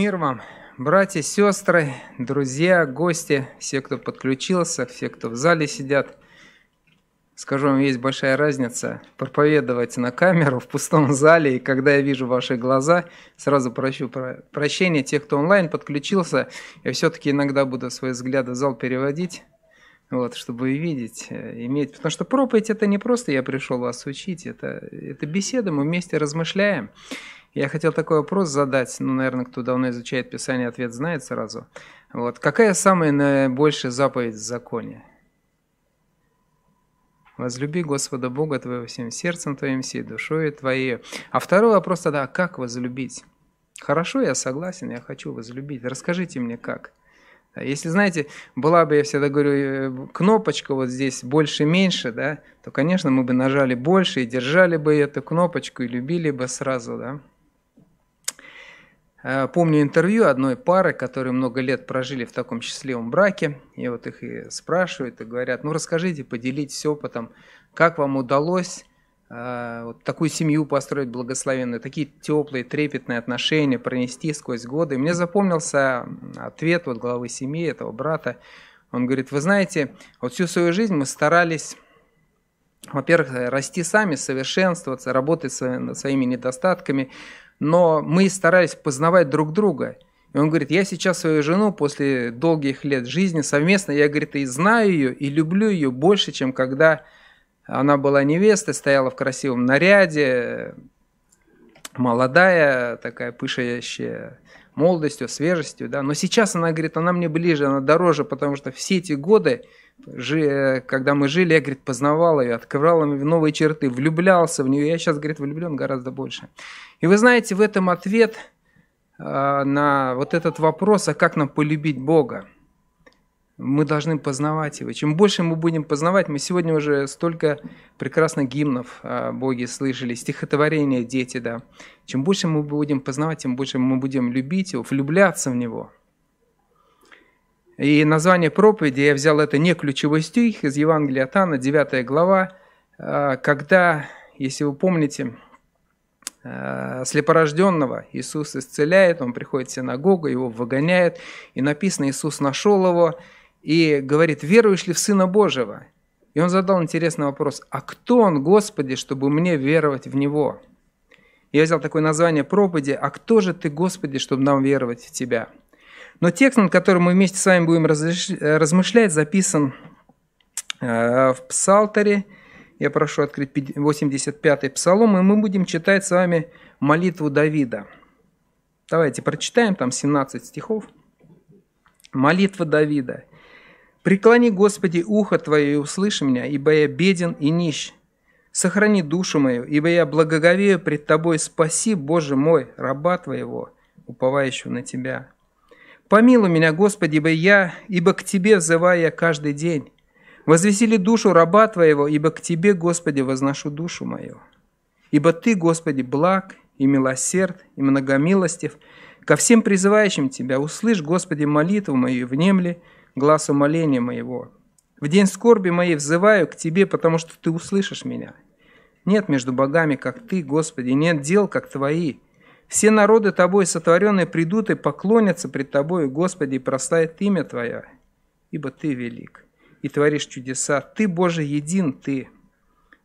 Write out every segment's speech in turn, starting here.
Мир вам, братья, сестры, друзья, гости, все, кто подключился, все, кто в зале сидят. Скажу вам, есть большая разница проповедовать на камеру в пустом зале, и когда я вижу ваши глаза, сразу прощу прощения тех, кто онлайн подключился. Я все-таки иногда буду свои взгляды в зал переводить, вот, чтобы видеть, э, иметь. Потому что проповедь это не просто я пришел вас учить, это, это беседа, мы вместе размышляем. Я хотел такой вопрос задать, ну, наверное, кто давно изучает Писание, ответ знает сразу. Вот. Какая самая наибольшая заповедь в законе? Возлюби Господа Бога твоего всем сердцем твоим, всей душой твоей. А второй вопрос тогда, а как возлюбить? Хорошо, я согласен, я хочу возлюбить. Расскажите мне, как. Если, знаете, была бы, я всегда говорю, э, кнопочка вот здесь больше-меньше, да, то, конечно, мы бы нажали больше и держали бы эту кнопочку и любили бы сразу, да. Э, помню интервью одной пары, которые много лет прожили в таком счастливом браке, и вот их и спрашивают, и говорят, ну расскажите, поделитесь опытом, как вам удалось э, вот такую семью построить благословенную, такие теплые, трепетные отношения пронести сквозь годы. И мне запомнился ответ вот главы семьи этого брата. Он говорит, вы знаете, вот всю свою жизнь мы старались во-первых, расти сами, совершенствоваться, работать над своими недостатками, но мы старались познавать друг друга. И он говорит, я сейчас свою жену после долгих лет жизни совместно, я, говорит, и знаю ее, и люблю ее больше, чем когда она была невестой, стояла в красивом наряде, молодая, такая пышащая молодостью, свежестью, да. Но сейчас она говорит, она мне ближе, она дороже, потому что все эти годы когда мы жили, я, говорит, познавал ее, открывал им новые черты, влюблялся в нее. Я сейчас, говорит, влюблен гораздо больше. И вы знаете, в этом ответ а, на вот этот вопрос, а как нам полюбить Бога? Мы должны познавать Его. Чем больше мы будем познавать, мы сегодня уже столько прекрасных гимнов о Боге слышали, стихотворения дети, да. Чем больше мы будем познавать, тем больше мы будем любить Его, влюбляться в Него – и название проповеди, я взял это не ключевой стих из Евангелия от Анна, 9 глава, а, когда, если вы помните, а, слепорожденного Иисус исцеляет, он приходит в синагогу, его выгоняют, и написано, Иисус нашел его и говорит, веруешь ли в Сына Божьего? И он задал интересный вопрос, а кто он, Господи, чтобы мне веровать в Него? Я взял такое название проповеди, а кто же ты, Господи, чтобы нам веровать в Тебя? Но текст, над которым мы вместе с вами будем размышлять, записан э, в Псалтере. Я прошу открыть 85-й Псалом, и мы будем читать с вами молитву Давида. Давайте прочитаем, там 17 стихов. Молитва Давида. «Преклони, Господи, ухо Твое и услыши меня, ибо я беден и нищ. Сохрани душу мою, ибо я благоговею пред Тобой. Спаси, Боже мой, раба Твоего, уповающего на Тебя». Помилуй меня, Господи, ибо я, ибо к Тебе взываю я каждый день. Возвесили душу раба Твоего, ибо к Тебе, Господи, возношу душу мою. Ибо Ты, Господи, благ и милосерд, и многомилостив, ко всем призывающим Тебя, услышь, Господи, молитву мою, внемли глаз умоления моего. В день скорби моей взываю к Тебе, потому что Ты услышишь меня. Нет между богами, как Ты, Господи, нет дел, как Твои. Все народы Тобой сотворенные придут и поклонятся пред Тобою, Господи, и прославят имя Твое, ибо Ты велик и творишь чудеса. Ты, Боже, един Ты.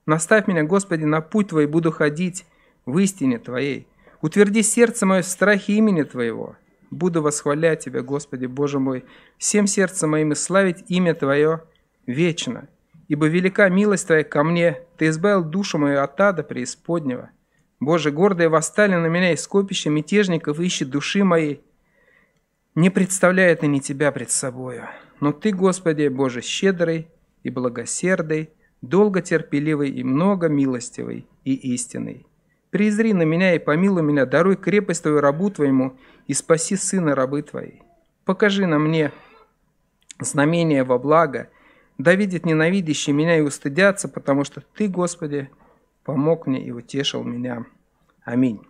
Наставь меня, Господи, на путь Твой, буду ходить в истине Твоей. Утверди сердце мое в страхе имени Твоего. Буду восхвалять Тебя, Господи, Боже мой, всем сердцем моим и славить имя Твое вечно. Ибо велика милость Твоя ко мне, Ты избавил душу мою от ада преисподнего. Боже, гордые восстали на меня из скопища мятежников, ищет души моей. Не представляет они Тебя пред собою. Но Ты, Господи, Боже, щедрый и благосердый, долго терпеливый и много милостивый и истинный. Презри на меня и помилуй меня, даруй крепость Твою рабу Твоему и спаси сына рабы Твоей. Покажи на мне знамение во благо, да видит ненавидящие меня и устыдятся, потому что Ты, Господи, помог мне и утешил меня. Аминь.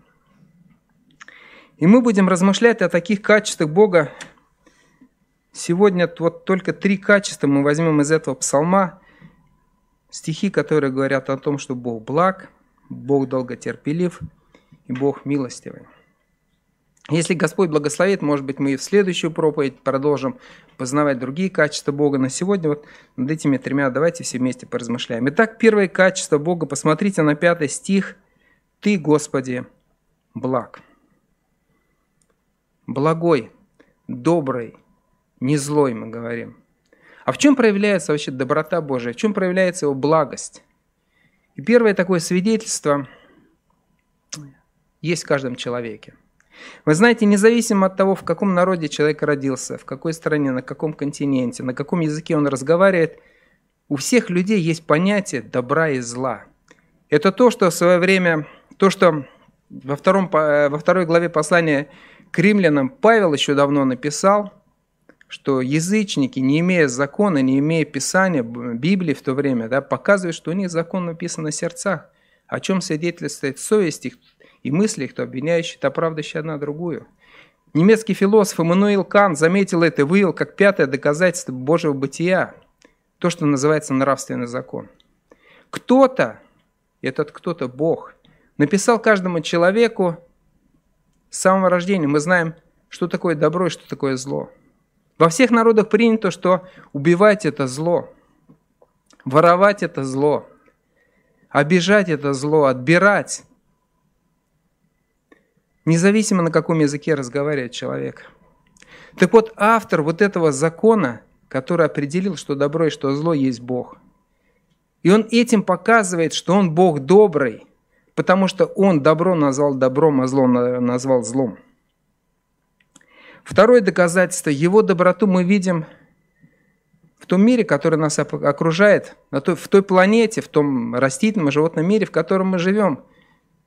И мы будем размышлять о таких качествах Бога. Сегодня вот только три качества мы возьмем из этого псалма. Стихи, которые говорят о том, что Бог благ, Бог долготерпелив и Бог милостивый. Если Господь благословит, может быть, мы и в следующую проповедь продолжим познавать другие качества Бога. Но сегодня вот над этими тремя давайте все вместе поразмышляем. Итак, первое качество Бога, посмотрите на пятый стих. «Ты, Господи, благ». Благой, добрый, не злой, мы говорим. А в чем проявляется вообще доброта Божия? В чем проявляется его благость? И первое такое свидетельство есть в каждом человеке. Вы знаете, независимо от того, в каком народе человек родился, в какой стране, на каком континенте, на каком языке он разговаривает, у всех людей есть понятие добра и зла. Это то, что в свое время, то, что во, втором, во второй главе послания к римлянам Павел еще давно написал, что язычники, не имея закона, не имея писания, Библии в то время, да, показывают, что у них закон написан на сердцах, о чем свидетельствует совесть их и мысли их, то обвиняющие, то оправдывающие одна другую. Немецкий философ Эммануил Кант заметил это и вывел как пятое доказательство Божьего бытия, то, что называется нравственный закон. Кто-то, этот кто-то Бог, написал каждому человеку с самого рождения мы знаем, что такое добро и что такое зло. Во всех народах принято, что убивать – это зло, воровать – это зло, обижать – это зло, отбирать. Независимо, на каком языке разговаривает человек. Так вот, автор вот этого закона, который определил, что добро и что зло есть Бог. И он этим показывает, что он Бог добрый – потому что он добро назвал добром, а зло назвал злом. Второе доказательство, его доброту мы видим в том мире, который нас окружает, в той планете, в том растительном и животном мире, в котором мы живем.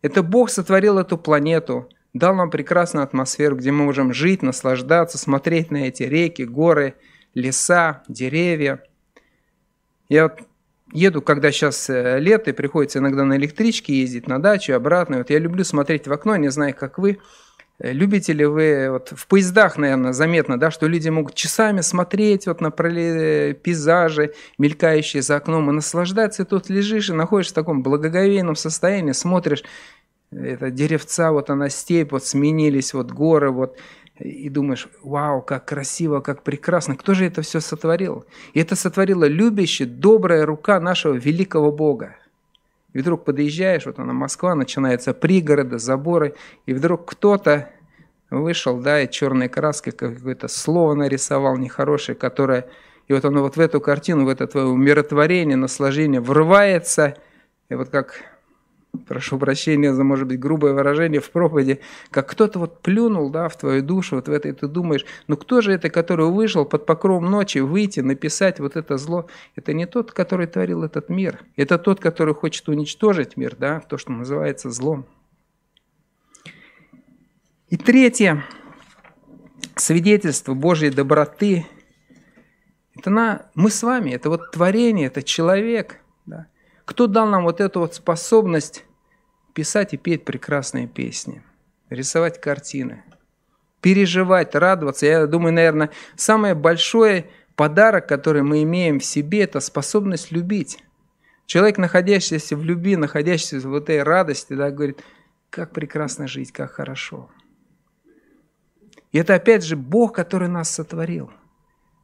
Это Бог сотворил эту планету, дал нам прекрасную атмосферу, где мы можем жить, наслаждаться, смотреть на эти реки, горы, леса, деревья. Я вот еду, когда сейчас э, лето, и приходится иногда на электричке ездить на дачу, обратно. Вот я люблю смотреть в окно, не знаю, как вы. Э, любите ли вы, вот в поездах, наверное, заметно, да, что люди могут часами смотреть вот на пейзажи, мелькающие за окном, и наслаждаться, и тут лежишь и находишься в таком благоговейном состоянии, смотришь, это деревца, вот она степь, вот сменились, вот горы, вот и думаешь, вау, как красиво, как прекрасно. Кто же это все сотворил? И это сотворила любящая, добрая рука нашего великого Бога. И вдруг подъезжаешь, вот она Москва, начинаются пригороды, заборы, и вдруг кто-то вышел, да, и черной краской какое-то слово нарисовал нехорошее, которое... И вот оно вот в эту картину, в это твое умиротворение, наслаждение врывается, и вот как прошу прощения за, может быть, грубое выражение в проповеди, как кто-то вот плюнул, да, в твою душу, вот в это, ты думаешь, ну кто же это, который вышел под покровом ночи выйти, написать вот это зло? Это не тот, который творил этот мир, это тот, который хочет уничтожить мир, да, то, что называется злом. И третье, свидетельство Божьей доброты, это на, мы с вами, это вот творение, это человек, да. Кто дал нам вот эту вот способность писать и петь прекрасные песни, рисовать картины, переживать, радоваться. Я думаю, наверное, самый большой подарок, который мы имеем в себе, это способность любить. Человек, находящийся в любви, находящийся в этой радости, да, говорит, как прекрасно жить, как хорошо. И это опять же Бог, который нас сотворил –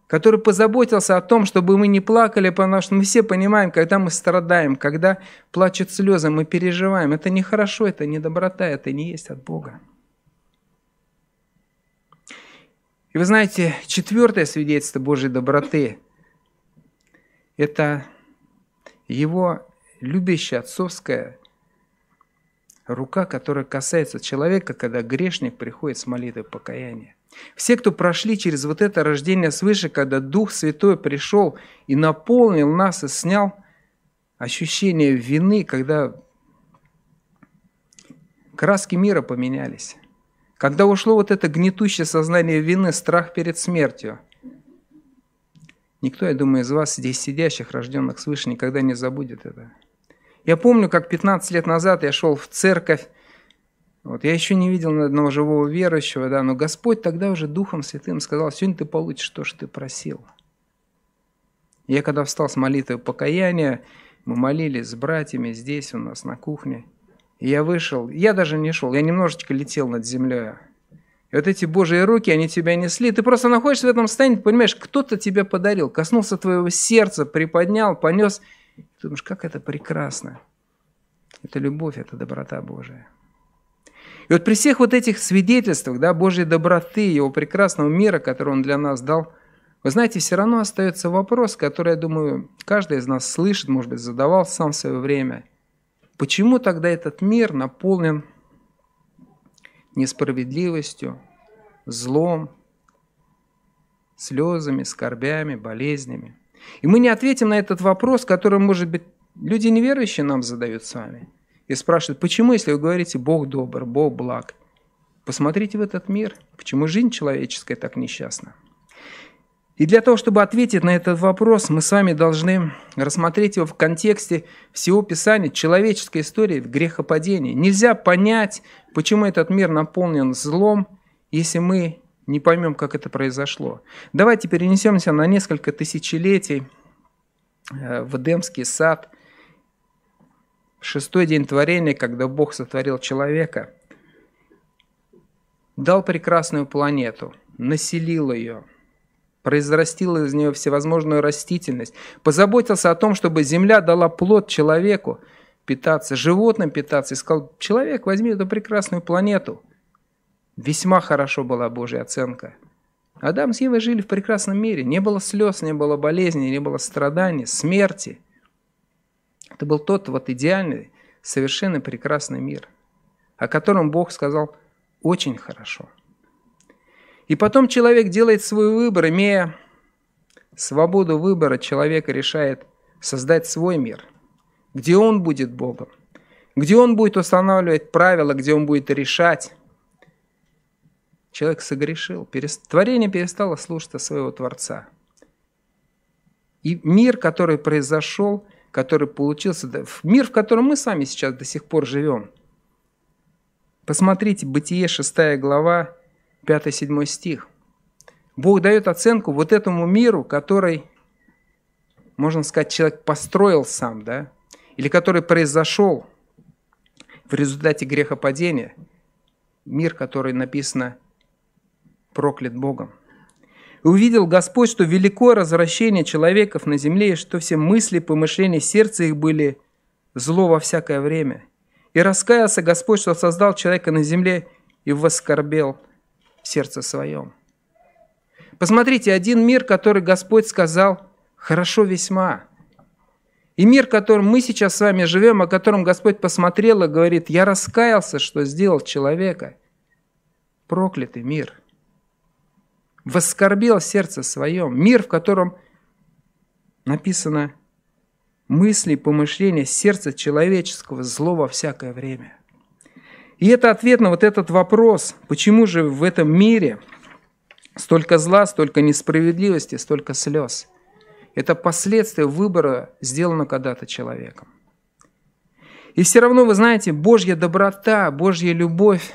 который позаботился о том, чтобы мы не плакали, потому что мы все понимаем, когда мы страдаем, когда плачут слезы, мы переживаем. Это нехорошо, это не доброта, это не есть от Бога. И вы знаете, четвертое свидетельство Божьей доброты – это его любящая отцовская рука, которая касается человека, когда грешник приходит с молитвой покаяния. Все, кто прошли через вот это рождение свыше, когда Дух Святой пришел и наполнил нас и снял ощущение вины, когда краски мира поменялись. Когда ушло вот это гнетущее сознание вины, страх перед смертью. Никто, я думаю, из вас, здесь сидящих, рожденных свыше, никогда не забудет это. Я помню, как 15 лет назад я шел в церковь, вот, я еще не видел ни одного живого верующего, да, но Господь тогда уже Духом Святым сказал, сегодня ты получишь то, что ты просил. Я когда встал с молитвой покаяния, мы молились с братьями здесь у нас на кухне. И я вышел, я даже не шел, я немножечко летел над землей. И вот эти Божьи руки, они тебя несли. Ты просто находишься в этом состоянии, понимаешь, кто-то тебе подарил, коснулся твоего сердца, приподнял, понес. Ты думаешь, как это прекрасно. Это любовь, это доброта Божия. И вот при всех вот этих свидетельствах да, Божьей доброты, Его прекрасного мира, который Он для нас дал, вы знаете, все равно остается вопрос, который, я думаю, каждый из нас слышит, может быть, задавал сам в свое время. Почему тогда этот мир наполнен несправедливостью, злом, слезами, скорбями, болезнями? И мы не ответим на этот вопрос, который, может быть, люди неверующие нам задают с вами. И спрашивают, почему, если вы говорите «Бог добр, Бог благ», посмотрите в этот мир, почему жизнь человеческая так несчастна. И для того, чтобы ответить на этот вопрос, мы с вами должны рассмотреть его в контексте всего Писания, человеческой истории, грехопадения. Нельзя понять, почему этот мир наполнен злом, если мы не поймем, как это произошло. Давайте перенесемся на несколько тысячелетий э, в Эдемский сад, шестой день творения, когда Бог сотворил человека, дал прекрасную планету, населил ее – произрастил из нее всевозможную растительность, позаботился о том, чтобы земля дала плод человеку питаться, животным питаться, и сказал, человек, возьми эту прекрасную планету. Весьма хорошо была Божья оценка. Адам с Евой жили в прекрасном мире. Не было слез, не было болезней, не было страданий, смерти. Это был тот вот идеальный, совершенно прекрасный мир, о котором Бог сказал очень хорошо. И потом человек делает свой выбор, имея свободу выбора, человек решает создать свой мир, где он будет Богом, где он будет устанавливать правила, где он будет решать. Человек согрешил, творение перестало слушаться своего Творца. И мир, который произошел, который получился, мир, в котором мы сами сейчас до сих пор живем. Посмотрите, Бытие 6 глава, 5-7 стих. Бог дает оценку вот этому миру, который, можно сказать, человек построил сам, да, или который произошел в результате грехопадения, мир, который написано проклят Богом. Увидел Господь, что великое развращение человеков на земле, и что все мысли, помышления сердца их были зло во всякое время. И раскаялся Господь, что создал человека на земле, и воскорбел в сердце своем. Посмотрите, один мир, который Господь сказал, хорошо весьма. И мир, в котором мы сейчас с вами живем, о котором Господь посмотрел и говорит, я раскаялся, что сделал человека. Проклятый мир. Воскорбел сердце своем. Мир, в котором написано мысли, помышления, сердца человеческого, зло во всякое время – и это ответ на вот этот вопрос, почему же в этом мире столько зла, столько несправедливости, столько слез. Это последствия выбора, сделанного когда-то человеком. И все равно, вы знаете, Божья доброта, Божья любовь,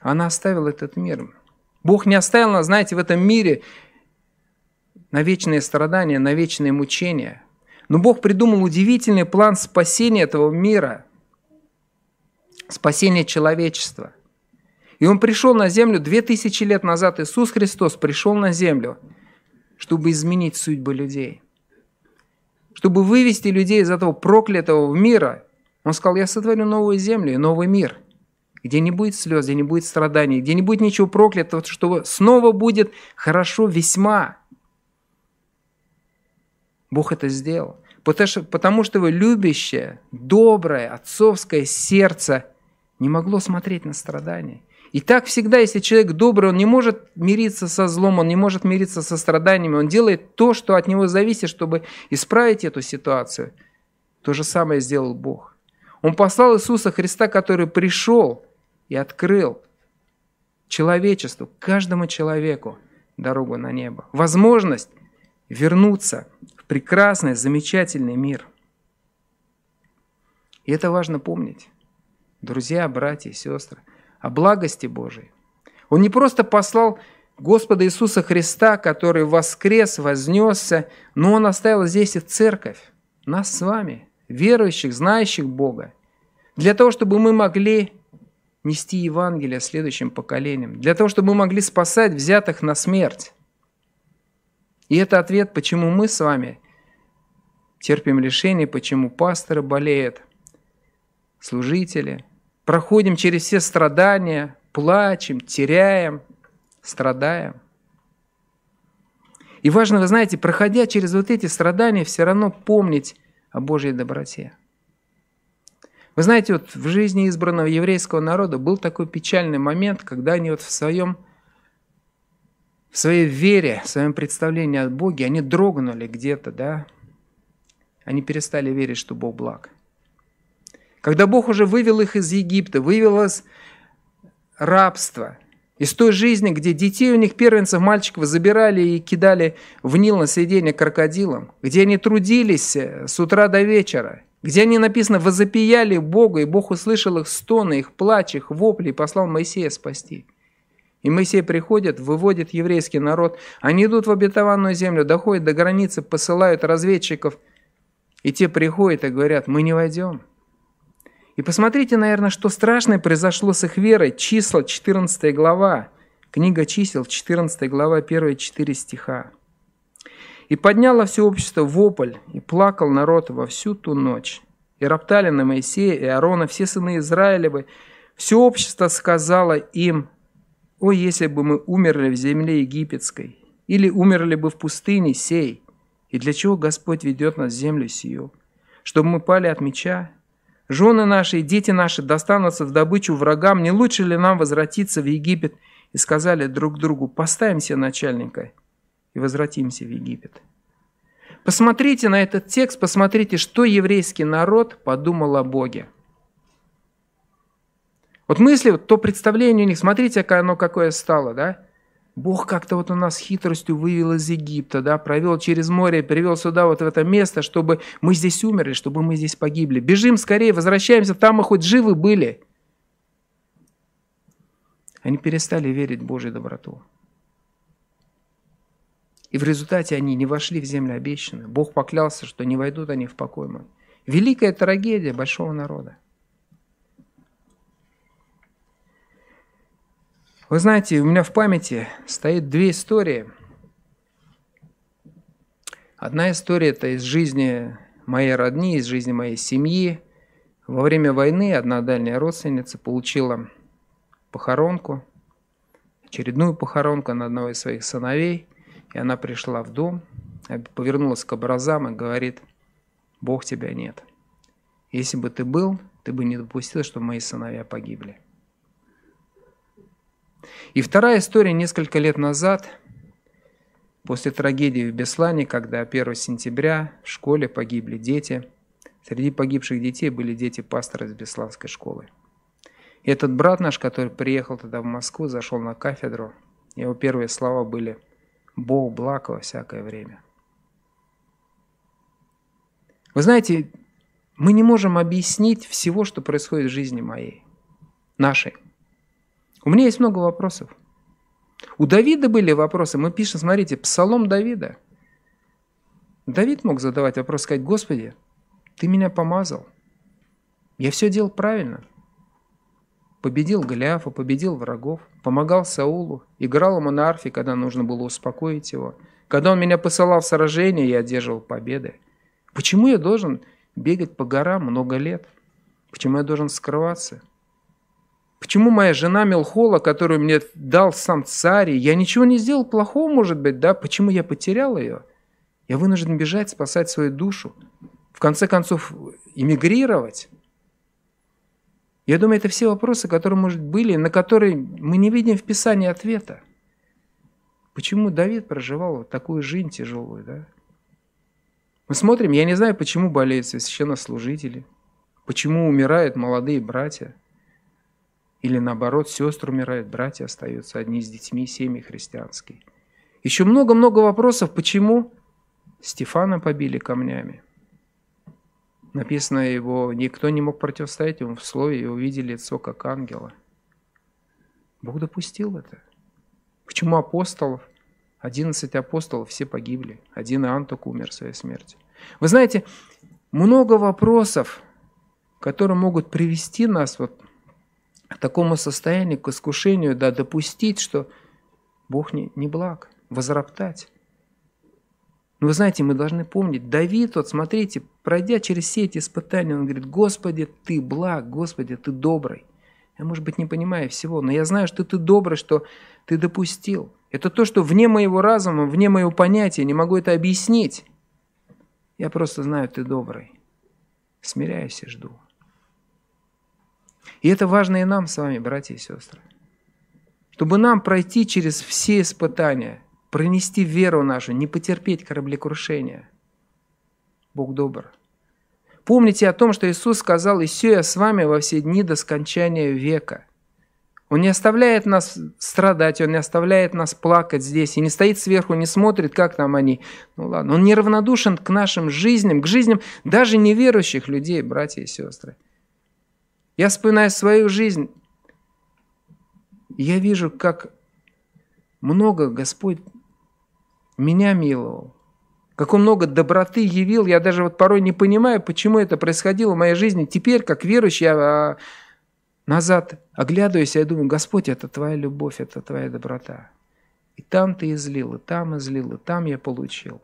она оставила этот мир. Бог не оставил нас, знаете, в этом мире на вечные страдания, на вечные мучения. Но Бог придумал удивительный план спасения этого мира – спасение человечества. И Он пришел на землю две тысячи лет назад. Иисус Христос пришел на землю, чтобы изменить судьбы людей. Чтобы вывести людей из этого проклятого мира. Он сказал, я сотворю новую землю и новый мир, где не будет слез, где не будет страданий, где не будет ничего проклятого, что снова будет хорошо весьма. Бог это сделал. Потому что, потому что его любящее, доброе, отцовское сердце не могло смотреть на страдания. И так всегда, если человек добрый, он не может мириться со злом, он не может мириться со страданиями, он делает то, что от него зависит, чтобы исправить эту ситуацию. То же самое сделал Бог. Он послал Иисуса Христа, который пришел и открыл человечеству, каждому человеку дорогу на небо. Возможность вернуться в прекрасный, замечательный мир. И это важно помнить друзья, братья и сестры, о благости Божией. Он не просто послал Господа Иисуса Христа, который воскрес, вознесся, но Он оставил здесь и церковь, нас с вами, верующих, знающих Бога, для того, чтобы мы могли нести Евангелие следующим поколениям, для того, чтобы мы могли спасать взятых на смерть. И это ответ, почему мы с вами терпим лишения, почему пасторы болеют, служители, проходим через все страдания, плачем, теряем, страдаем. И важно, вы знаете, проходя через вот эти страдания, все равно помнить о Божьей доброте. Вы знаете, вот в жизни избранного еврейского народа был такой печальный момент, когда они вот в своем в своей вере, в своем представлении о Боге, они дрогнули где-то, да? Они перестали верить, что Бог благ. Когда Бог уже вывел их из Египта, вывел из рабства, из той жизни, где детей у них, первенцев, мальчиков, забирали и кидали в Нил на съедение крокодилам, где они трудились с утра до вечера, где они, написано, возопияли Богу, и Бог услышал их стоны, их плач, их вопли, и послал Моисея спасти. И Моисей приходит, выводит еврейский народ, они идут в обетованную землю, доходят до границы, посылают разведчиков, и те приходят и говорят, мы не войдем. И посмотрите, наверное, что страшное произошло с их верой. Числа, 14 глава, книга чисел, 14 глава, первые 4 стиха. И подняло все общество вопль, и плакал народ во всю ту ночь. И роптали на Моисея и Аарона все сыны Израилевы. Все общество сказало им, «О, если бы мы умерли в земле египетской, или умерли бы в пустыне сей, и для чего Господь ведет нас в землю сию? Чтобы мы пали от меча? Жены наши и дети наши достанутся в добычу врагам, не лучше ли нам возвратиться в Египет?» И сказали друг другу, «Поставим себе начальника, и возвратимся в Египет. Посмотрите на этот текст, посмотрите, что еврейский народ подумал о Боге. Вот мысли, вот то представление у них, смотрите, какое оно какое стало, да? Бог как-то вот у нас хитростью вывел из Египта, да, провел через море, привел сюда, вот в это место, чтобы мы здесь умерли, чтобы мы здесь погибли. Бежим скорее, возвращаемся, там мы хоть живы были. Они перестали верить в Божью доброту. И в результате они не вошли в землю обещанную. Бог поклялся, что не войдут они в покой мой. Великая трагедия большого народа. Вы знаете, у меня в памяти стоит две истории. Одна история – это из жизни моей родни, из жизни моей семьи. Во время войны одна дальняя родственница получила похоронку, очередную похоронку на одного из своих сыновей. И она пришла в дом, повернулась к образам и говорит, Бог тебя нет. Если бы ты был, ты бы не допустил, чтобы мои сыновья погибли. И вторая история несколько лет назад, после трагедии в Беслане, когда 1 сентября в школе погибли дети. Среди погибших детей были дети пастора из Бесланской школы. И этот брат наш, который приехал тогда в Москву, зашел на кафедру, его первые слова были – Бог благ во всякое время. Вы знаете, мы не можем объяснить всего, что происходит в жизни моей, нашей. У меня есть много вопросов. У Давида были вопросы. Мы пишем, смотрите, Псалом Давида. Давид мог задавать вопрос, сказать, Господи, Ты меня помазал. Я все делал правильно победил Голиафа, победил врагов, помогал Саулу, играл ему на арфе, когда нужно было успокоить его. Когда он меня посылал в сражение, я одерживал победы. Почему я должен бегать по горам много лет? Почему я должен скрываться? Почему моя жена Мелхола, которую мне дал сам царь, я ничего не сделал плохого, может быть, да? Почему я потерял ее? Я вынужден бежать, спасать свою душу. В конце концов, эмигрировать. Я думаю, это все вопросы, которые, может, были, на которые мы не видим в Писании ответа. Почему Давид проживал вот такую жизнь тяжелую, да? Мы смотрим, я не знаю, почему болеют священнослужители, почему умирают молодые братья, или наоборот, сестры умирают, братья остаются одни с детьми, семьи христианские. Еще много-много вопросов, почему Стефана побили камнями. Написано, его никто не мог противостоять ему в слове, и увидели лицо как ангела. Бог допустил это. Почему апостолов, 11 апостолов, все погибли? Один Иоанн только умер своей смертью. Вы знаете, много вопросов, которые могут привести нас вот такому состоянию, к искушению, да, допустить, что Бог не, не благ, возроптать. Но вы знаете, мы должны помнить, Давид, вот смотрите, пройдя через все эти испытания, он говорит, Господи, Ты благ, Господи, Ты добрый. Я, может быть, не понимаю всего, но я знаю, что Ты добрый, что Ты допустил. Это то, что вне моего разума, вне моего понятия, не могу это объяснить. Я просто знаю, Ты добрый. Смиряюсь и жду. И это важно и нам с вами, братья и сестры. Чтобы нам пройти через все испытания – пронести веру нашу, не потерпеть кораблекрушения. Бог добр. Помните о том, что Иисус сказал, «И все я с вами во все дни до скончания века». Он не оставляет нас страдать, Он не оставляет нас плакать здесь, и не стоит сверху, не смотрит, как там они. Ну ладно, Он неравнодушен к нашим жизням, к жизням даже неверующих людей, братья и сестры. Я вспоминаю свою жизнь, я вижу, как много Господь меня миловал. Как он много доброты явил, я даже вот порой не понимаю, почему это происходило в моей жизни. Теперь, как верующий, я а, назад оглядываюсь, я думаю, Господь, это Твоя любовь, это Твоя доброта. И там Ты излил, и там излил, и там я получил.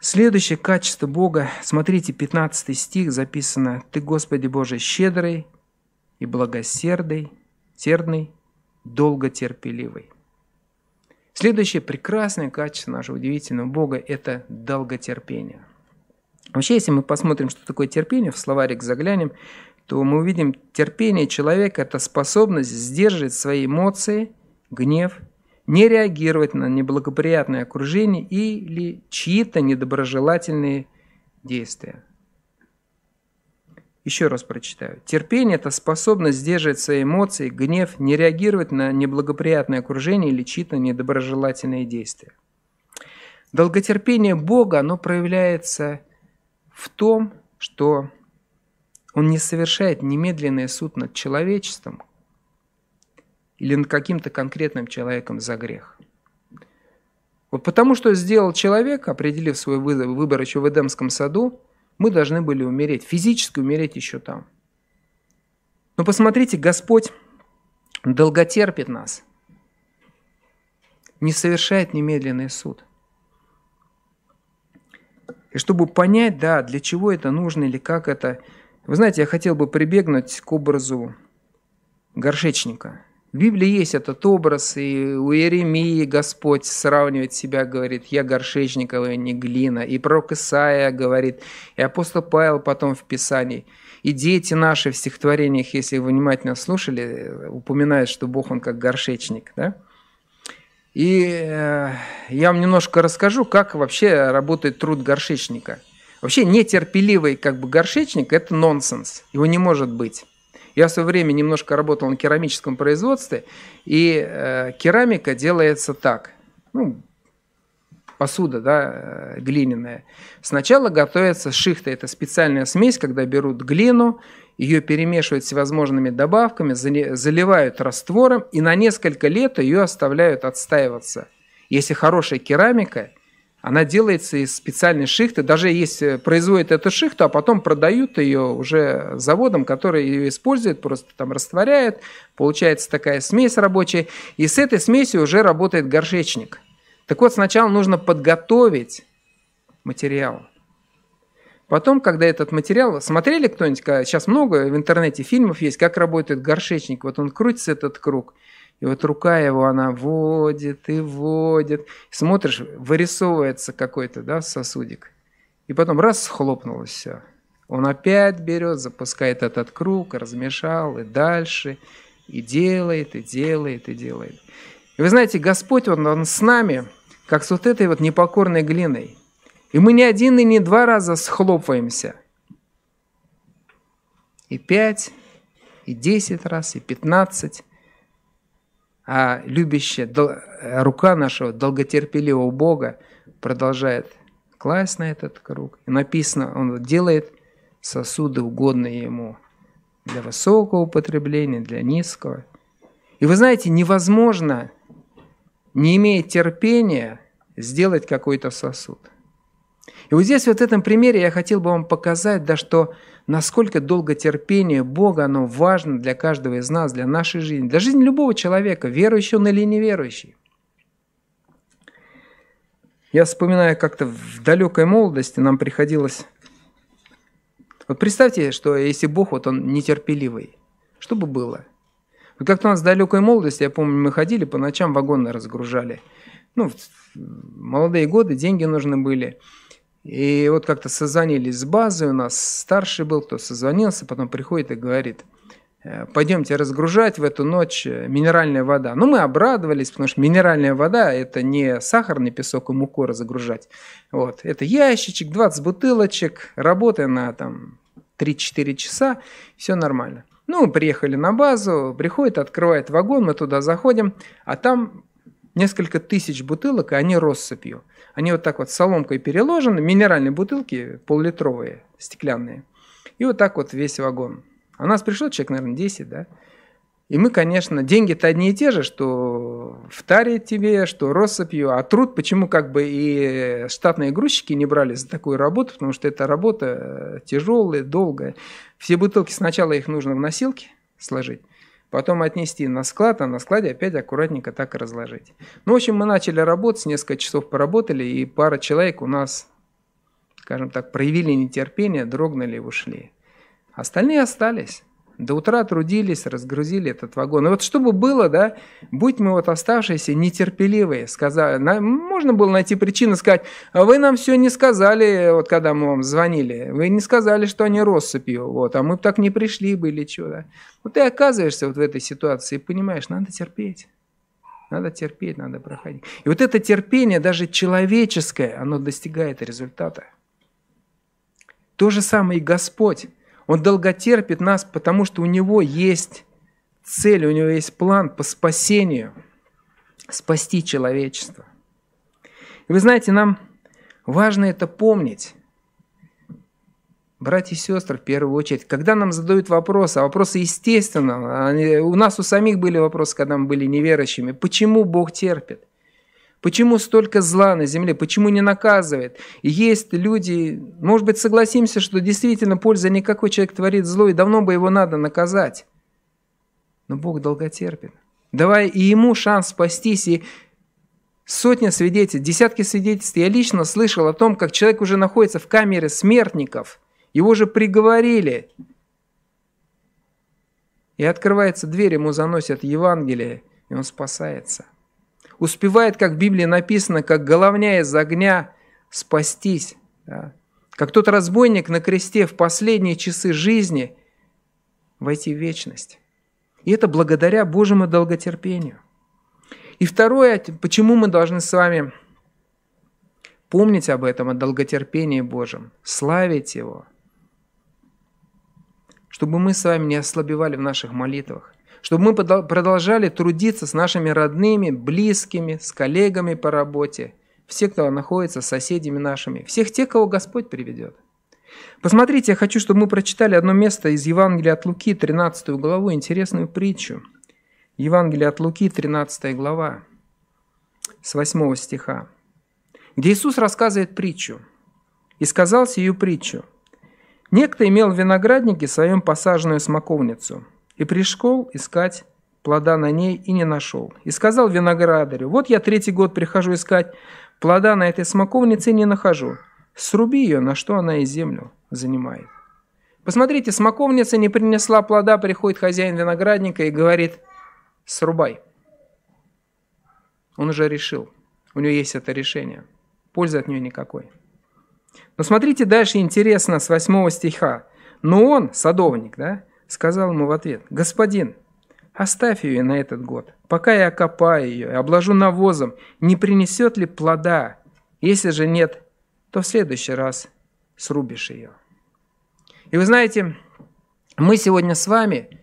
Следующее качество Бога, смотрите, 15 стих записано, «Ты, Господи Боже, щедрый и благосердый, терный, долготерпеливый. Следующее прекрасное качество нашего удивительного Бога – это долготерпение. Вообще, если мы посмотрим, что такое терпение, в словарик заглянем, то мы увидим, терпение человека – это способность сдерживать свои эмоции, гнев, не реагировать на неблагоприятное окружение или чьи-то недоброжелательные действия. Еще раз прочитаю. Терпение – это способность сдерживать свои эмоции, гнев, не реагировать на неблагоприятное окружение или чьи-то недоброжелательные действия. Долготерпение Бога, оно проявляется в том, что Он не совершает немедленный суд над человечеством или над каким-то конкретным человеком за грех. Вот потому что сделал человек, определив свой выбор еще в Эдемском саду, мы должны были умереть, физически умереть еще там. Но посмотрите, Господь долготерпит нас, не совершает немедленный суд. И чтобы понять, да, для чего это нужно или как это, вы знаете, я хотел бы прибегнуть к образу горшечника – в Библии есть этот образ, и у Иеремии Господь сравнивает себя, говорит, я горшечниковая, не глина. И пророк Исаия говорит, и апостол Павел потом в Писании. И дети наши в стихотворениях, если вы внимательно слушали, упоминают, что Бог, Он как горшечник. Да? И э, я вам немножко расскажу, как вообще работает труд горшечника. Вообще нетерпеливый как бы горшечник – это нонсенс, его не может быть. Я в свое время немножко работал на керамическом производстве, и э, керамика делается так. Ну, посуда, да, э, глиняная. Сначала готовится шихта, это специальная смесь, когда берут глину, ее перемешивают всевозможными добавками, заливают раствором и на несколько лет ее оставляют отстаиваться. Если хорошая керамика, она делается из специальной шихты. Даже если производят эту шихту, а потом продают ее уже заводом, который ее использует, просто там растворяет, получается такая смесь рабочая. И с этой смесью уже работает горшечник. Так вот, сначала нужно подготовить материал. Потом, когда этот материал... Смотрели кто-нибудь? Сейчас много в интернете фильмов есть, как работает горшечник. Вот он крутится, этот круг – и вот рука его, она водит и водит. Смотришь, вырисовывается какой-то да, сосудик. И потом раз, схлопнулось все. Он опять берет, запускает этот круг, размешал, и дальше, и делает, и делает, и делает. И вы знаете, Господь, Он, он с нами, как с вот этой вот непокорной глиной. И мы не один и не два раза схлопываемся. И пять, и десять раз, и пятнадцать а любящая рука нашего долготерпеливого Бога продолжает класть на этот круг. И написано, он делает сосуды угодные ему для высокого употребления, для низкого. И вы знаете, невозможно, не имея терпения, сделать какой-то сосуд. И вот здесь, вот в этом примере, я хотел бы вам показать, да, что насколько долготерпение Бога, оно важно для каждого из нас, для нашей жизни, для жизни любого человека, верующий он или неверующий. Я вспоминаю, как-то в далекой молодости нам приходилось... Вот представьте, что если Бог, вот он нетерпеливый, что бы было? Вот как-то у нас в далекой молодости, я помню, мы ходили по ночам, вагоны разгружали. Ну, молодые годы, деньги нужны были. И вот как-то созвонились с базой, у нас старший был, кто созвонился, потом приходит и говорит, «Э, пойдемте разгружать в эту ночь э, минеральная вода. Ну, мы обрадовались, потому что минеральная вода – это не сахарный песок и муку разгружать. Вот. Это ящичек, 20 бутылочек, работая на там 3-4 часа, все нормально. Ну, приехали на базу, приходит, открывает вагон, мы туда заходим, а там несколько тысяч бутылок, и они россыпью. Они вот так вот соломкой переложены, минеральные бутылки, поллитровые, стеклянные. И вот так вот весь вагон. А нас пришло человек, наверное, 10, да? И мы, конечно, деньги-то одни и те же, что в таре тебе, что россыпью, а труд, почему как бы и штатные грузчики не брали за такую работу, потому что эта работа тяжелая, долгая. Все бутылки сначала их нужно в носилки сложить, потом отнести на склад, а на складе опять аккуратненько так и разложить. Ну, в общем, мы начали работать, несколько часов поработали, и пара человек у нас, скажем так, проявили нетерпение, дрогнули и ушли. Остальные остались. До утра трудились, разгрузили этот вагон. И вот что бы было, да, будь мы вот оставшиеся нетерпеливые, сказали, на, можно было найти причину сказать, а вы нам все не сказали, вот когда мы вам звонили, вы не сказали, что они россыпью, вот, а мы бы так не пришли бы или что, да. Вот ты оказываешься вот в этой ситуации и понимаешь, надо терпеть. Надо терпеть, надо проходить. И вот это терпение, даже человеческое, оно достигает результата. То же самое и Господь. Он долготерпит нас, потому что у него есть цель, у него есть план по спасению, спасти человечество. И вы знаете, нам важно это помнить. Братья и сестры, в первую очередь, когда нам задают вопросы, а вопросы естественно, у нас у самих были вопросы, когда мы были неверующими, почему Бог терпит? Почему столько зла на земле? Почему не наказывает? Есть люди, может быть, согласимся, что действительно пользы никакой человек творит зло, и давно бы его надо наказать. Но Бог долготерпен. Давай и ему шанс спастись, и сотни свидетельств, десятки свидетельств. Я лично слышал о том, как человек уже находится в камере смертников. Его же приговорили. И открывается дверь, ему заносят Евангелие, и он спасается успевает, как в Библии написано, как головня из огня спастись. Да? Как тот разбойник на кресте в последние часы жизни войти в вечность. И это благодаря Божьему долготерпению. И второе, почему мы должны с вами помнить об этом, о долготерпении Божьем, славить Его, чтобы мы с вами не ослабевали в наших молитвах чтобы мы продолжали трудиться с нашими родными, близкими, с коллегами по работе, все, кто находится, с соседями нашими, всех тех, кого Господь приведет. Посмотрите, я хочу, чтобы мы прочитали одно место из Евангелия от Луки, 13 главу, интересную притчу. Евангелие от Луки, 13 глава, с 8 стиха, где Иисус рассказывает притчу. «И сказал сию притчу. Некто имел в винограднике своем посаженную смоковницу – и пришел искать плода на ней и не нашел. И сказал виноградарю, вот я третий год прихожу искать плода на этой смоковнице и не нахожу. Сруби ее, на что она и землю занимает. Посмотрите, смоковница не принесла плода, приходит хозяин виноградника и говорит, срубай. Он уже решил, у него есть это решение. Пользы от нее никакой. Но смотрите дальше, интересно, с 8 стиха. Но он, садовник, да, сказал ему в ответ, «Господин, оставь ее на этот год, пока я окопаю ее и обложу навозом, не принесет ли плода? Если же нет, то в следующий раз срубишь ее». И вы знаете, мы сегодня с вами,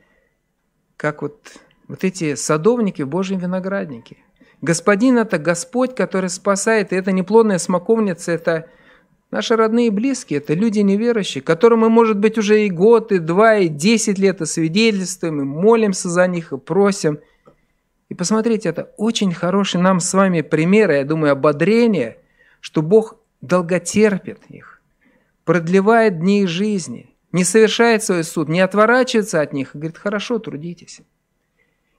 как вот, вот эти садовники в Божьем винограднике. Господин – это Господь, который спасает, и это неплодная смоковница, это – Наши родные и близкие – это люди неверующие, которым мы, может быть, уже и год, и два, и десять лет и свидетельствуем, и молимся за них, и просим. И посмотрите, это очень хороший нам с вами пример, я думаю, ободрение, что Бог долготерпит их, продлевает дни их жизни, не совершает свой суд, не отворачивается от них и говорит, хорошо, трудитесь.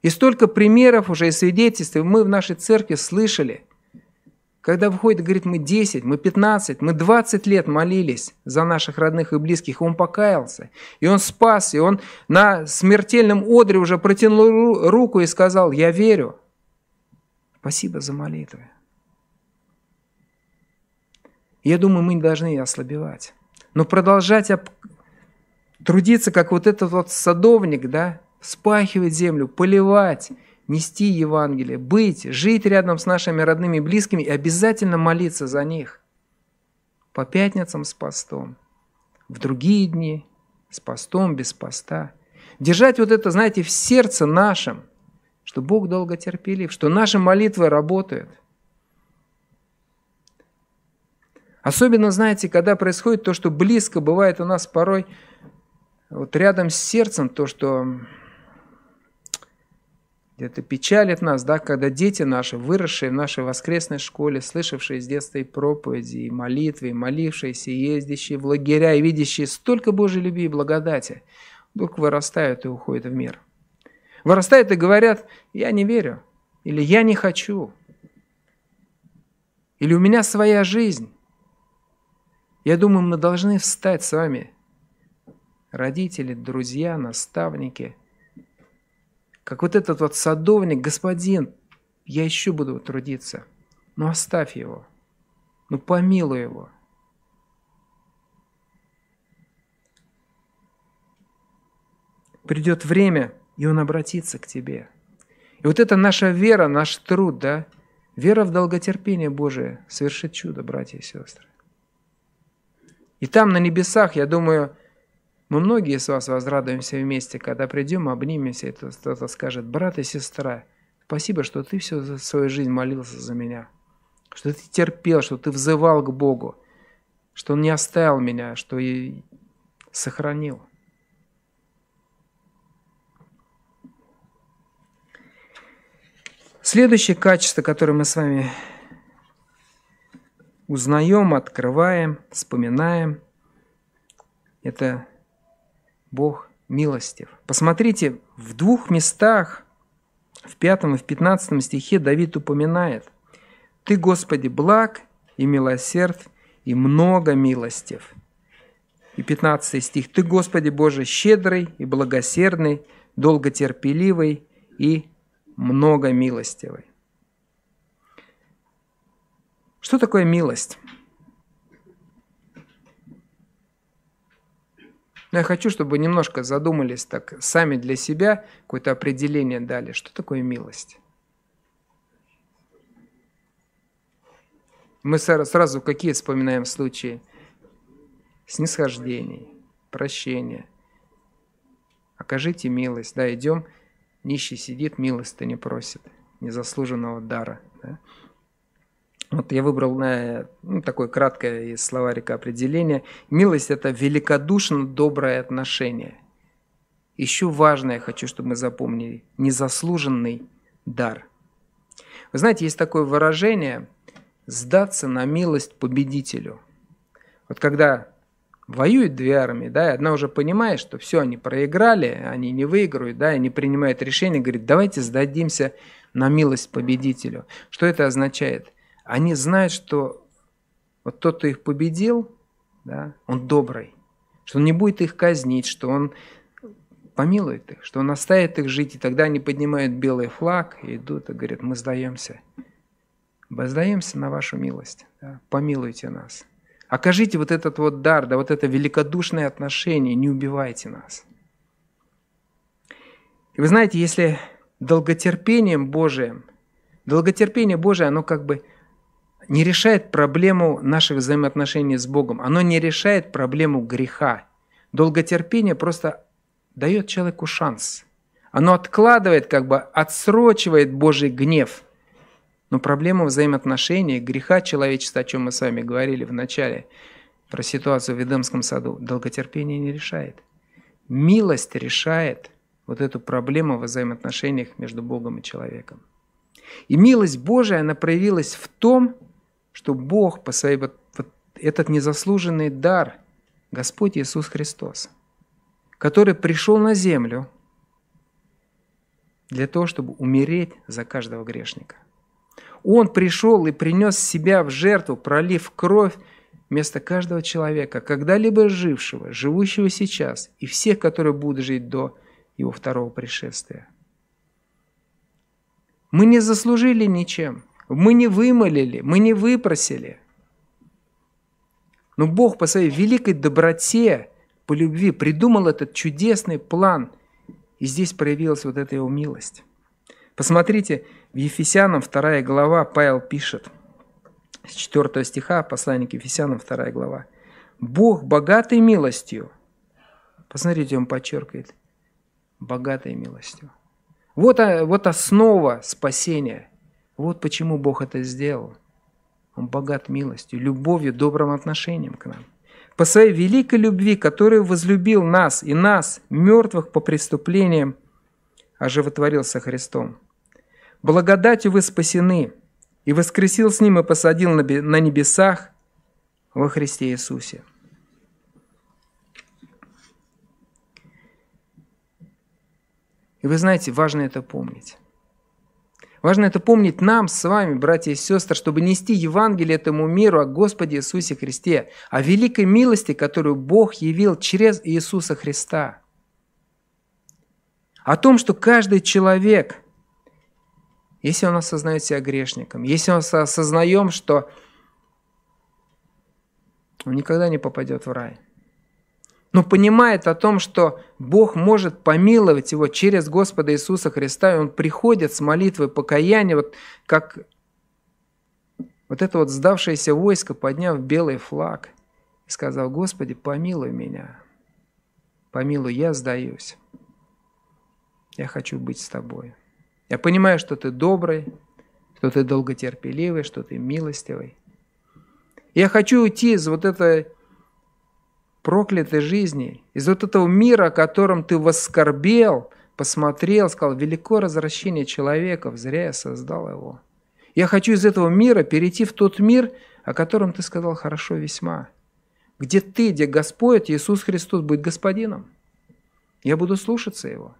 И столько примеров уже и свидетельств мы в нашей церкви слышали, когда выходит и говорит, мы 10, мы 15, мы 20 лет молились за наших родных и близких, он покаялся, и он спас, и он на смертельном одре уже протянул руку и сказал, я верю. Спасибо за молитвы. Я думаю, мы не должны ослабевать. Но продолжать трудиться, как вот этот вот садовник, да, спахивать землю, поливать, нести Евангелие, быть, жить рядом с нашими родными и близкими и обязательно молиться за них. По пятницам с постом, в другие дни с постом, без поста. Держать вот это, знаете, в сердце нашем, что Бог долго терпелив, что наши молитвы работают. Особенно, знаете, когда происходит то, что близко бывает у нас порой, вот рядом с сердцем, то, что где-то печалит нас, да, когда дети наши, выросшие в нашей воскресной школе, слышавшие с детства и проповеди, и молитвы, и молившиеся, и ездящие в лагеря, и видящие столько Божьей любви и благодати, вдруг вырастают и уходят в мир. Вырастают и говорят, я не верю, или я не хочу, или у меня своя жизнь. Я думаю, мы должны встать с вами, родители, друзья, наставники – как вот этот вот садовник, господин, я еще буду трудиться. Ну оставь его. Ну помилуй его. Придет время, и он обратится к тебе. И вот это наша вера, наш труд, да, вера в долготерпение Божие совершит чудо, братья и сестры. И там на небесах, я думаю, мы многие из вас возрадуемся вместе, когда придем, обнимемся, и кто-то скажет, брат и сестра, спасибо, что ты всю свою жизнь молился за меня, что ты терпел, что ты взывал к Богу, что Он не оставил меня, что и сохранил. Следующее качество, которое мы с вами узнаем, открываем, вспоминаем, это Бог милостив. Посмотрите, в двух местах, в пятом и в пятнадцатом стихе Давид упоминает «Ты, Господи, благ и милосерд, и много милостив». И 15 стих «Ты, Господи Боже, щедрый и благосердный, долготерпеливый и много милостивый». Что такое милость? Но я хочу, чтобы немножко задумались так сами для себя, какое-то определение дали. Что такое милость? Мы сразу какие вспоминаем случаи? Снисхождений, прощения. Окажите милость. Да, идем, нищий сидит, милости не просит, незаслуженного дара. Да? Вот я выбрал на, ну, такое краткое из словарика определение. Милость – это великодушно доброе отношение. Еще важное, хочу, чтобы мы запомнили, незаслуженный дар. Вы знаете, есть такое выражение «сдаться на милость победителю». Вот когда воюют две армии, да, и одна уже понимает, что все, они проиграли, они не выиграют, да, и не принимает решение, говорит, давайте сдадимся на милость победителю. Что это означает? Они знают, что вот тот, кто их победил, да, он добрый, что он не будет их казнить, что он помилует их, что он оставит их жить, и тогда они поднимают белый флаг и идут и говорят, мы сдаемся. Мы сдаемся на вашу милость, да, помилуйте нас. Окажите вот этот вот дар, да, вот это великодушное отношение, не убивайте нас. И вы знаете, если долготерпением Божиим, долготерпение Божие, оно как бы – не решает проблему наших взаимоотношений с Богом. Оно не решает проблему греха. Долготерпение просто дает человеку шанс. Оно откладывает, как бы отсрочивает Божий гнев. Но проблему взаимоотношений, греха человечества, о чем мы с вами говорили в начале, про ситуацию в Эдемском саду, долготерпение не решает. Милость решает вот эту проблему в взаимоотношениях между Богом и человеком. И милость Божия, она проявилась в том, что Бог по своей вот, вот этот незаслуженный дар Господь Иисус Христос, который пришел на землю для того, чтобы умереть за каждого грешника. Он пришел и принес себя в жертву, пролив кровь вместо каждого человека, когда-либо жившего, живущего сейчас, и всех, которые будут жить до его второго пришествия. Мы не заслужили ничем, мы не вымолили, мы не выпросили. Но Бог по своей великой доброте, по любви придумал этот чудесный план, и здесь проявилась вот эта его милость. Посмотрите, в Ефесянам 2 глава Павел пишет, с 4 стиха, послание к Ефесянам 2 глава. «Бог богатой милостью». Посмотрите, он подчеркивает. Богатой милостью. Вот, вот основа спасения. Вот почему Бог это сделал. Он богат милостью, любовью, добрым отношением к нам. По своей великой любви, которую возлюбил нас и нас, мертвых по преступлениям, оживотворил со Христом. Благодатью вы спасены, и воскресил с ним и посадил на небесах во Христе Иисусе. И вы знаете, важно это помнить. Важно это помнить нам с вами, братья и сестры, чтобы нести Евангелие этому миру о Господе Иисусе Христе, о великой милости, которую Бог явил через Иисуса Христа. О том, что каждый человек – если он осознает себя грешником, если он осознаем, что он никогда не попадет в рай, но понимает о том, что Бог может помиловать его через Господа Иисуса Христа, и он приходит с молитвой покаяния, вот как вот это вот сдавшееся войско, подняв белый флаг, и сказал, Господи, помилуй меня, помилуй, я сдаюсь, я хочу быть с Тобой. Я понимаю, что ты добрый, что ты долготерпеливый, что ты милостивый. Я хочу уйти из вот этой проклятой жизни, из вот этого мира, о котором ты воскорбел, посмотрел, сказал, велико развращение человека, зря я создал его. Я хочу из этого мира перейти в тот мир, о котором ты сказал хорошо весьма. Где ты, где Господь, Иисус Христос будет господином. Я буду слушаться Его.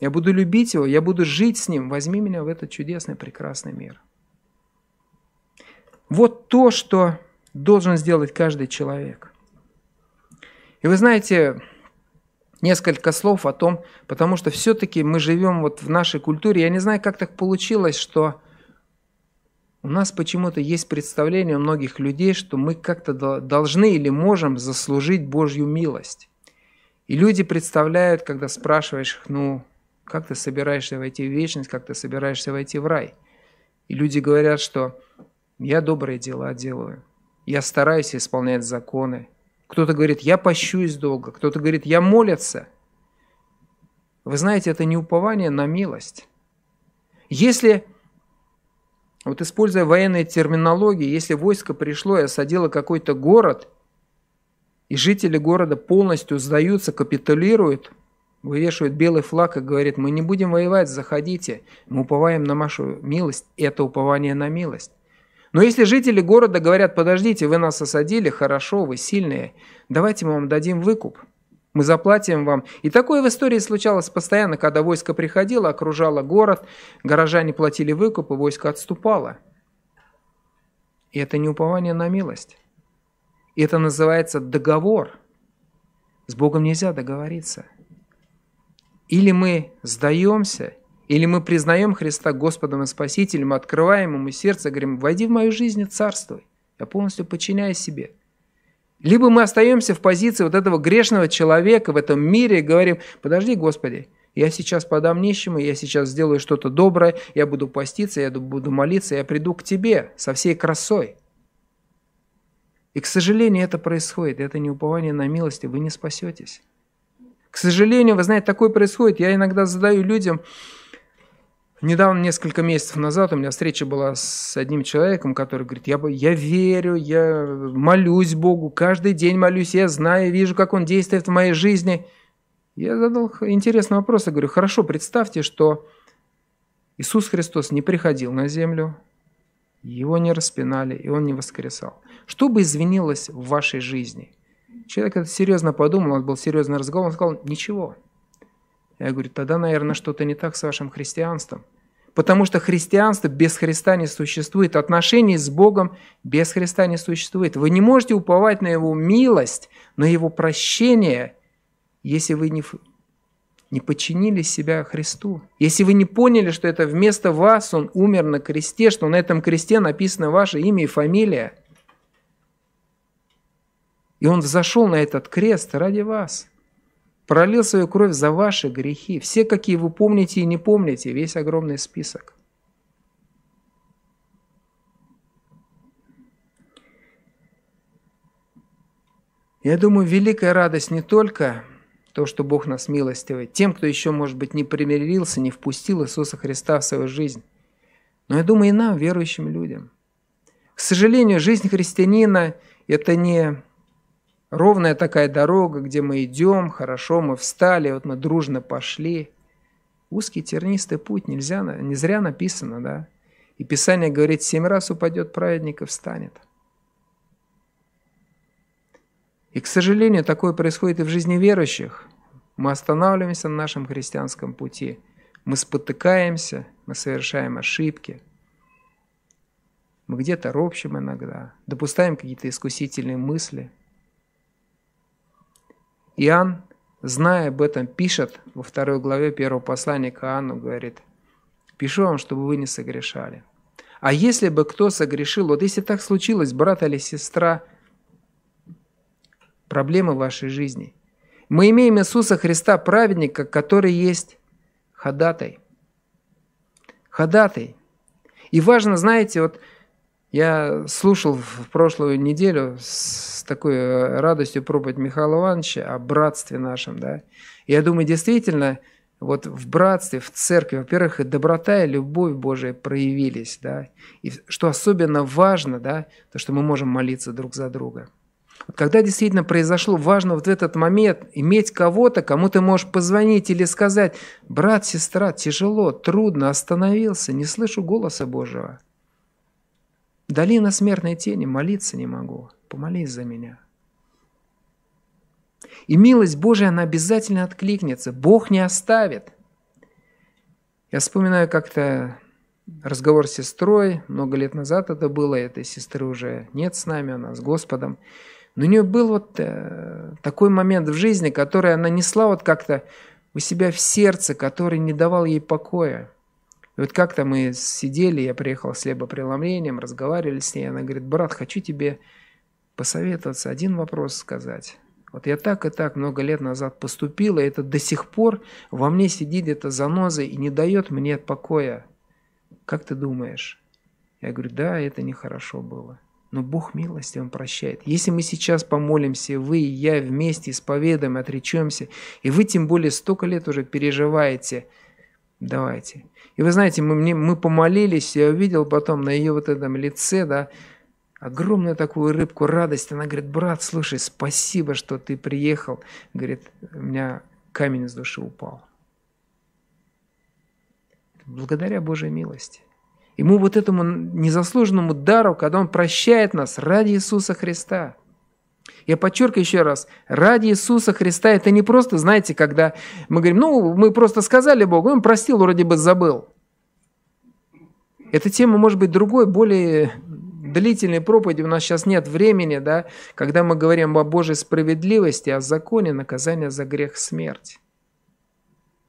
Я буду любить Его, я буду жить с Ним. Возьми меня в этот чудесный, прекрасный мир. Вот то, что должен сделать каждый человек. И вы знаете, несколько слов о том, потому что все-таки мы живем вот в нашей культуре. Я не знаю, как так получилось, что у нас почему-то есть представление у многих людей, что мы как-то должны или можем заслужить Божью милость. И люди представляют, когда спрашиваешь их, ну, как ты собираешься войти в вечность, как ты собираешься войти в рай? И люди говорят, что я добрые дела делаю, я стараюсь исполнять законы. Кто-то говорит, я пощусь долго, кто-то говорит, я молятся. Вы знаете, это не упование на милость. Если, вот используя военные терминологии, если войско пришло и осадило какой-то город, и жители города полностью сдаются, капитулируют – вывешивает белый флаг и говорит, мы не будем воевать, заходите, мы уповаем на вашу милость, это упование на милость. Но если жители города говорят, подождите, вы нас осадили, хорошо, вы сильные, давайте мы вам дадим выкуп, мы заплатим вам. И такое в истории случалось постоянно, когда войско приходило, окружало город, горожане платили выкуп, и войско отступало. И это не упование на милость. И это называется договор. С Богом нельзя договориться. Или мы сдаемся, или мы признаем Христа Господом и Спасителем, открываем Ему сердце, говорим, войди в мою жизнь и царствуй. Я полностью подчиняюсь себе. Либо мы остаемся в позиции вот этого грешного человека в этом мире и говорим, подожди, Господи, я сейчас подам нищему, я сейчас сделаю что-то доброе, я буду поститься, я буду молиться, я приду к Тебе со всей красой. И, к сожалению, это происходит. Это не упование на милость, и вы не спасетесь. К сожалению, вы знаете, такое происходит. Я иногда задаю людям, Недавно, несколько месяцев назад, у меня встреча была с одним человеком, который говорит, я, я верю, я молюсь Богу, каждый день молюсь, я знаю, вижу, как Он действует в моей жизни. Я задал интересный вопрос, я говорю, хорошо, представьте, что Иисус Христос не приходил на землю, Его не распинали, и Он не воскресал. что бы изменилось в вашей жизни? Человек это серьезно подумал, у нас был серьезный разговор, он сказал, ничего. Я говорю, тогда, наверное, что-то не так с вашим христианством. Потому что христианство без Христа не существует. Отношений с Богом без Христа не существует. Вы не можете уповать на Его милость, на Его прощение, если вы не, не подчинили себя Христу. Если вы не поняли, что это вместо вас Он умер на кресте, что на этом кресте написано ваше имя и фамилия. И Он взошел на этот крест ради вас – пролил свою кровь за ваши грехи, все, какие вы помните и не помните, весь огромный список. Я думаю, великая радость не только то, что Бог нас милостивый, тем, кто еще, может быть, не примирился, не впустил Иисуса Христа в свою жизнь, но я думаю и нам, верующим людям. К сожалению, жизнь христианина – это не ровная такая дорога, где мы идем, хорошо, мы встали, вот мы дружно пошли. Узкий тернистый путь, нельзя, не зря написано, да? И Писание говорит, семь раз упадет праведник и встанет. И, к сожалению, такое происходит и в жизни верующих. Мы останавливаемся на нашем христианском пути. Мы спотыкаемся, мы совершаем ошибки. Мы где-то ропщим иногда, допускаем какие-то искусительные мысли – Иоанн, зная об этом, пишет во второй главе первого послания к Иоанну, говорит, «Пишу вам, чтобы вы не согрешали». А если бы кто согрешил, вот если так случилось, брат или сестра, проблемы вашей жизни. Мы имеем Иисуса Христа, праведника, который есть ходатай. Ходатай. И важно, знаете, вот я слушал в прошлую неделю с такой э, радостью проповедь Михаила Ивановича о братстве нашем, да. Я думаю, действительно, вот в братстве, в церкви, во-первых, и доброта, и любовь Божия проявились, да. И что особенно важно, да, то, что мы можем молиться друг за друга. Когда действительно произошло, важно вот в этот момент иметь кого-то, кому ты можешь позвонить или сказать, брат, сестра, тяжело, трудно, остановился, не слышу голоса Божьего. Долина смертной тени, молиться не могу. Помолись за меня. И милость Божия, она обязательно откликнется. Бог не оставит. Я вспоминаю как-то разговор с сестрой, много лет назад это было, этой сестры уже нет с нами, она с Господом. Но у нее был вот э, такой момент в жизни, который она несла вот как-то у себя в сердце, который не давал ей покоя. И вот как-то мы сидели, я приехал с хлебопреломлением, разговаривали с ней, она говорит, брат, хочу тебе посоветоваться, один вопрос сказать. Вот я так и так много лет назад поступила, и это до сих пор во мне сидит эта заноза и не дает мне покоя. Как ты думаешь? Я говорю, да, это нехорошо было. Но Бог милости, Он прощает. Если мы сейчас помолимся, вы и я вместе исповедаем, отречемся, и вы тем более столько лет уже переживаете, давайте. И вы знаете, мы, мы помолились, я увидел потом на ее вот этом лице, да, огромную такую рыбку радость. Она говорит, брат, слушай, спасибо, что ты приехал. Говорит, у меня камень с души упал. Благодаря Божьей милости. Ему вот этому незаслуженному дару, когда Он прощает нас ради Иисуса Христа – я подчеркиваю еще раз, ради Иисуса Христа это не просто, знаете, когда мы говорим, ну, мы просто сказали Богу, он простил, вроде бы забыл. Эта тема может быть другой, более длительной проповеди, у нас сейчас нет времени, да, когда мы говорим о Божьей справедливости, о законе наказания за грех смерть.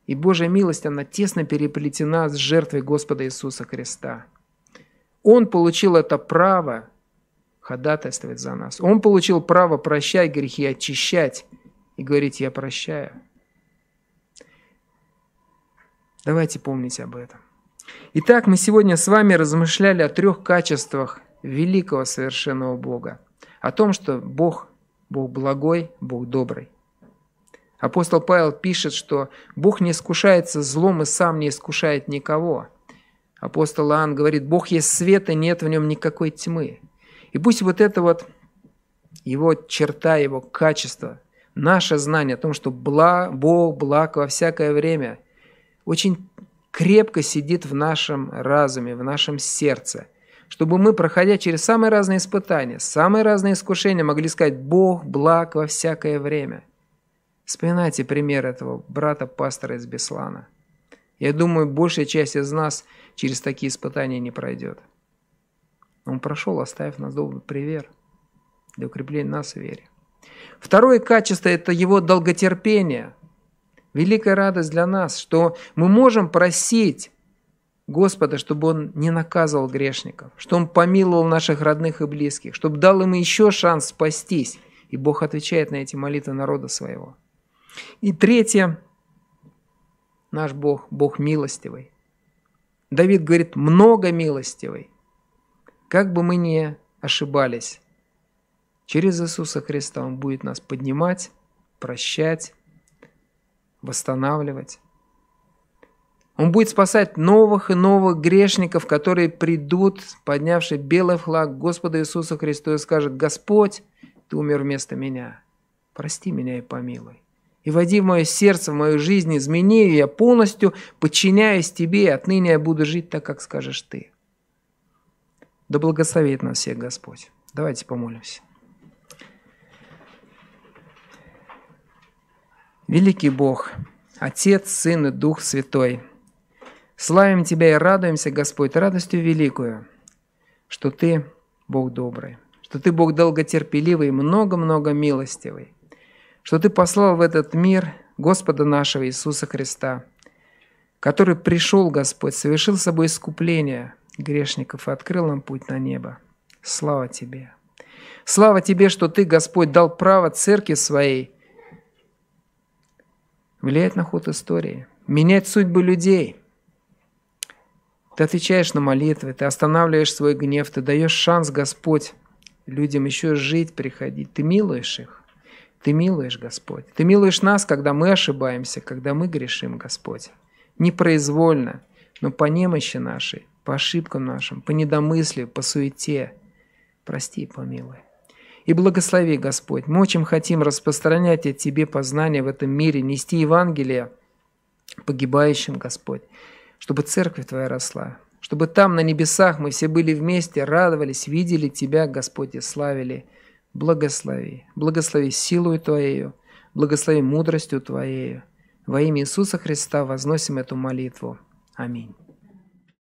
И Божья милость, она тесно переплетена с жертвой Господа Иисуса Христа. Он получил это право ходатайствовать за нас. Он получил право прощать грехи, очищать и говорить «я прощаю». Давайте помнить об этом. Итак, мы сегодня с вами размышляли о трех качествах великого совершенного Бога. О том, что Бог, Бог благой, Бог добрый. Апостол Павел пишет, что Бог не искушается злом и сам не искушает никого. Апостол Иоанн говорит, Бог есть свет, и нет в нем никакой тьмы. И пусть вот это вот его черта, его качество, наше знание о том, что благ, Бог благ во всякое время, очень крепко сидит в нашем разуме, в нашем сердце. чтобы мы, проходя через самые разные испытания, самые разные искушения, могли сказать «Бог благ во всякое время». Вспоминайте пример этого брата-пастора из Беслана. Я думаю, большая часть из нас через такие испытания не пройдет. Он прошел, оставив нас добрый привер для укрепления нас в вере. Второе качество – это его долготерпение. Великая радость для нас, что мы можем просить Господа, чтобы Он не наказывал грешников, что Он помиловал наших родных и близких, чтобы дал им еще шанс спастись. И Бог отвечает на эти молитвы народа своего. И третье, наш Бог, Бог милостивый. Давид говорит, много милостивый. Как бы мы ни ошибались, через Иисуса Христа Он будет нас поднимать, прощать, восстанавливать. Он будет спасать новых и новых грешников, которые придут, поднявшие белый флаг к Господу Иисусу Христу и скажут, «Господь, Ты умер вместо меня. Прости меня и помилуй. И води в мое сердце, в мою жизнь, измени ее, я полностью подчиняюсь Тебе, и отныне я буду жить так, как скажешь Ты». Да благословит нас всех Господь. Давайте помолимся. Великий Бог, Отец, Сын и Дух Святой – Славим Тебя и радуемся, Господь, радостью великую, что Ты Бог добрый, что Ты Бог долготерпеливый много-много милостивый, что Ты послал в этот мир Господа нашего Иисуса Христа, который пришел, Господь, совершил собой искупление грешников и открыл нам путь на небо. Слава Тебе! Слава Тебе, что Ты, Господь, дал право церкви своей влиять на ход истории, менять судьбы людей – ты отвечаешь на молитвы, ты останавливаешь свой гнев, ты даешь шанс, Господь, людям еще жить, приходить. Ты милуешь их. Ты милуешь, Господь. Ты милуешь нас, когда мы ошибаемся, когда мы грешим, Господь. Непроизвольно, но по немощи нашей, по ошибкам нашим, по недомыслию, по суете. Прости и помилуй. И благослови, Господь. Мы очень хотим распространять от Тебе познания в этом мире, нести Евангелие погибающим, Господь чтобы церковь Твоя росла, чтобы там, на небесах, мы все были вместе, радовались, видели Тебя, Господь, и славили. Благослови, благослови силою Твоею, благослови мудростью Твоею. Во имя Иисуса Христа возносим эту молитву. Аминь.